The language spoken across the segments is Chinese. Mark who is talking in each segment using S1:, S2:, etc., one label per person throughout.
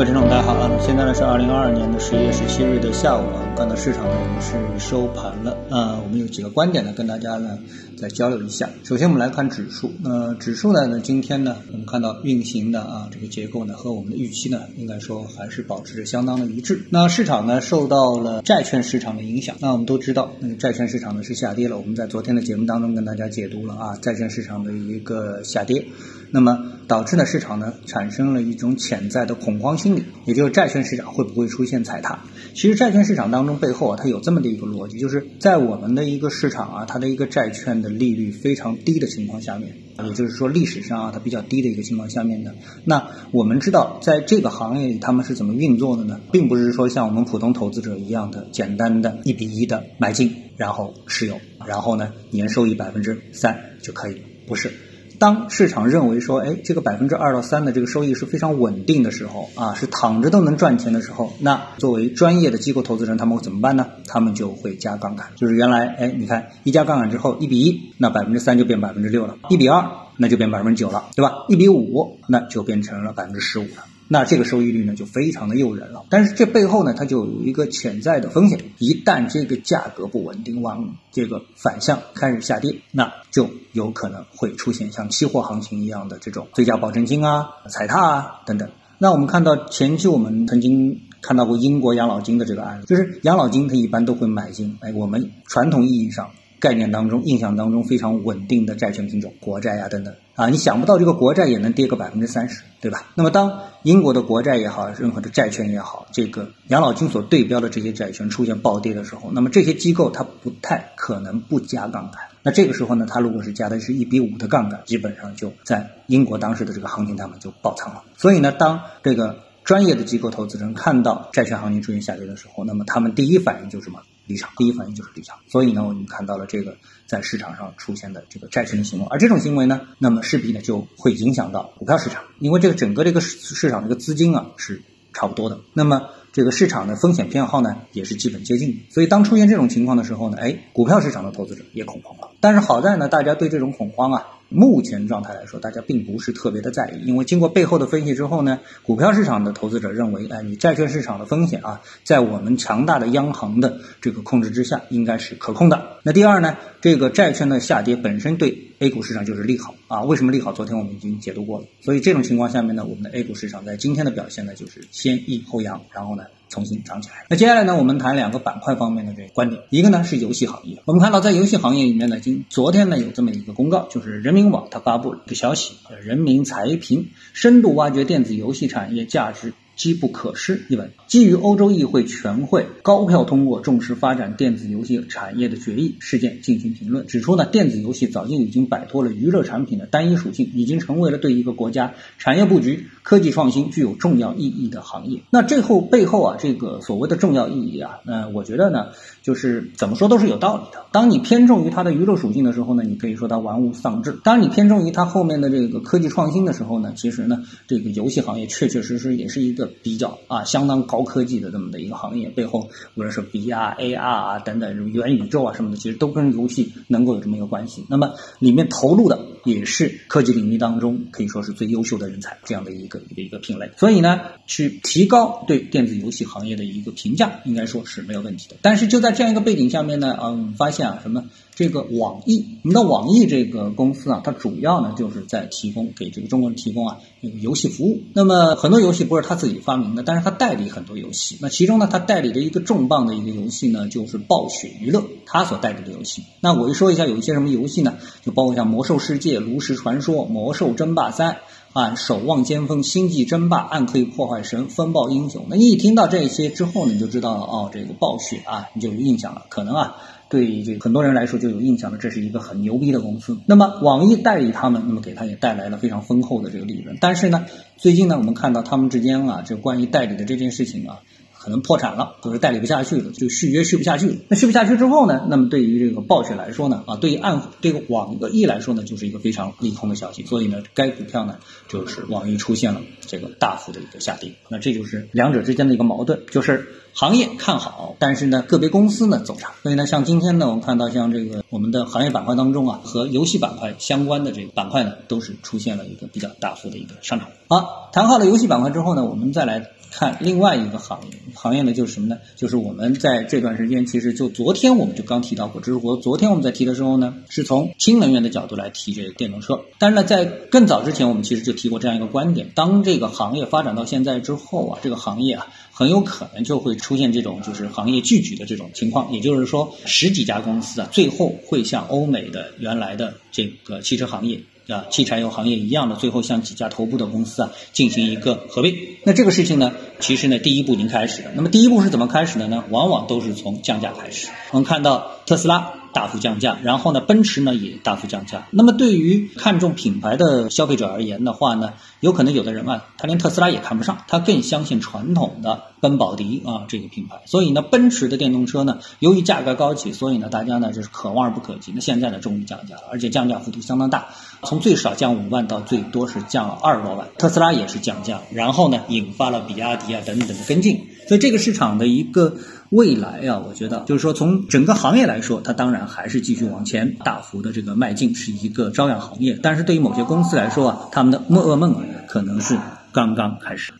S1: 各位听众，大家好啊！现在呢是二零二二年的十一月十七日的下午，看到市场呢也是收盘了啊。我们有几个观点呢，跟大家呢再交流一下。首先我们来看指数，那指数呢呢今天呢我们看到运行的啊这个结构呢和我们的预期呢应该说还是保持着相当的一致。那市场呢受到了债券市场的影响，那我们都知道那个债券市场呢是下跌了。我们在昨天的节目当中跟大家解读了啊债券市场的一个下跌，那么导致呢市场呢产生了一种潜在的恐慌。心理，也就是债券市场会不会出现踩踏？其实债券市场当中背后啊，它有这么的一个逻辑，就是在我们的一个市场啊，它的一个债券的利率非常低的情况下面，也就是说历史上啊它比较低的一个情况下面的，那我们知道在这个行业里他们是怎么运作的呢？并不是说像我们普通投资者一样的简单的一比一的买进，然后持有，然后呢年收益百分之三就可以，不是。当市场认为说，哎，这个百分之二到三的这个收益是非常稳定的时候，啊，是躺着都能赚钱的时候，那作为专业的机构投资人，他们会怎么办呢？他们就会加杠杆，就是原来，哎，你看一加杠杆之后，一比一，那百分之三就变百分之六了，一比二，那就变百分之九了，对吧？一比五，那就变成了百分之十五了。那这个收益率呢就非常的诱人了，但是这背后呢它就有一个潜在的风险，一旦这个价格不稳定，往这个反向开始下跌，那就有可能会出现像期货行情一样的这种追加保证金啊、踩踏啊等等。那我们看到前期我们曾经看到过英国养老金的这个案例，就是养老金它一般都会买进，哎，我们传统意义上。概念当中、印象当中非常稳定的债券品种，国债呀等等啊，你想不到这个国债也能跌个百分之三十，对吧？那么当英国的国债也好，任何的债券也好，这个养老金所对标的这些债券出现暴跌的时候，那么这些机构它不太可能不加杠杆。那这个时候呢，它如果是加的是一比五的杠杆，基本上就在英国当时的这个行情他们就爆仓了。所以呢，当这个专业的机构投资人看到债券行情出现下跌的时候，那么他们第一反应就是什么？离场，第一反应就是离场，所以呢，我们看到了这个在市场上出现的这个债券的行为，而这种行为呢，那么势必呢就会影响到股票市场，因为这个整个这个市市场这个资金啊是差不多的，那么这个市场的风险偏好呢也是基本接近的，所以当出现这种情况的时候呢，哎，股票市场的投资者也恐慌了，但是好在呢，大家对这种恐慌啊。目前状态来说，大家并不是特别的在意，因为经过背后的分析之后呢，股票市场的投资者认为，哎，你债券市场的风险啊，在我们强大的央行的这个控制之下，应该是可控的。那第二呢，这个债券的下跌本身对 A 股市场就是利好啊。为什么利好？昨天我们已经解读过了。所以这种情况下面呢，我们的 A 股市场在今天的表现呢，就是先抑后扬，然后呢。重新涨起来。那接下来呢，我们谈两个板块方面的这个观点。一个呢是游戏行业，我们看到在游戏行业里面呢，今昨天呢有这么一个公告，就是人民网它发布了一个消息，人民财评深度挖掘电子游戏产业价值。机不可失一文，基于欧洲议会全会高票通过重视发展电子游戏产业的决议事件进行评论，指出呢，电子游戏早就已经摆脱了娱乐产品的单一属性，已经成为了对一个国家产业布局、科技创新具有重要意义的行业。那最后背后啊，这个所谓的重要意义啊，那我觉得呢，就是怎么说都是有道理的。当你偏重于它的娱乐属性的时候呢，你可以说它玩物丧志；当你偏重于它后面的这个科技创新的时候呢，其实呢，这个游戏行业确确实实也是一个。比较啊，相当高科技的这么的一个行业，背后无论是 B R A R 啊等等，这种元宇宙啊什么的，其实都跟游戏能够有这么一个关系。那么里面投入的也是科技领域当中可以说是最优秀的人才这样的一个一个一个品类。所以呢，去提高对电子游戏行业的一个评价，应该说是没有问题的。但是就在这样一个背景下面呢，嗯，发现啊什么？这个网易，我们的网易这个公司啊，它主要呢就是在提供给这个中国人提供啊游戏服务。那么很多游戏不是他自己发明的，但是他代理很多游戏。那其中呢，他代理的一个重磅的一个游戏呢，就是暴雪娱乐，他所代理的游戏。那我就说一下有一些什么游戏呢？就包括像魔兽世界、炉石传说、魔兽争霸三啊、守望先锋、星际争霸、暗黑破坏神、风暴英雄。那你一听到这些之后呢，你就知道了哦，这个暴雪啊，你就有印象了。可能啊。对这很多人来说就有印象了，这是一个很牛逼的公司。那么网易代理他们，那么给他也带来了非常丰厚的这个利润。但是呢，最近呢，我们看到他们之间啊，这关于代理的这件事情啊。可能破产了，就是代理不下去了，就续约续不下去了。那续不下去之后呢？那么对于这个暴雪来说呢，啊，对于暗这个网易来说呢，就是一个非常利空的消息。所以呢，该股票呢，就是网易出现了这个大幅的一个下跌。那这就是两者之间的一个矛盾，就是行业看好，但是呢，个别公司呢走差。所以呢，像今天呢，我们看到像这个我们的行业板块当中啊，和游戏板块相关的这个板块呢，都是出现了一个比较大幅的一个上涨。好，谈好了游戏板块之后呢，我们再来。看另外一个行业，行业呢就是什么呢？就是我们在这段时间，其实就昨天我们就刚提到过，只是我昨天我们在提的时候呢，是从新能源的角度来提这个电动车。但是呢，在更早之前，我们其实就提过这样一个观点：当这个行业发展到现在之后啊，这个行业啊，很有可能就会出现这种就是行业聚集的这种情况。也就是说，十几家公司啊，最后会像欧美的原来的这个汽车行业。啊，汽柴油行业一样的，最后向几家头部的公司啊进行一个合并。那这个事情呢，其实呢，第一步已经开始了。那么第一步是怎么开始的呢？往往都是从降价开始。我们看到特斯拉。大幅降价，然后呢，奔驰呢也大幅降价。那么对于看重品牌的消费者而言的话呢，有可能有的人啊，他连特斯拉也看不上，他更相信传统的奔宝迪啊这个品牌。所以呢，奔驰的电动车呢，由于价格高企，所以呢，大家呢就是可望而不可及。那现在呢，终于降价了，而且降价幅度相当大，从最少降五万到最多是降了二十多万。特斯拉也是降价，然后呢，引发了比亚迪啊等等的跟进。所以这个市场的一个。未来啊，我觉得就是说，从整个行业来说，它当然还是继续往前大幅的这个迈进，是一个朝阳行业。但是对于某些公司来说啊，他们的噩梦可能是刚刚开始。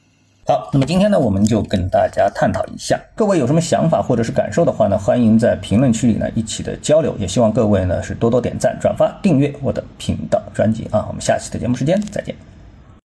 S1: 好，那么今天呢，我们就跟大家探讨一下，各位有什么想法或者是感受的话呢，欢迎在评论区里呢一起的交流。也希望各位呢是多多点赞、转发、订阅我的频道专辑啊。我们下期的节目时间再见。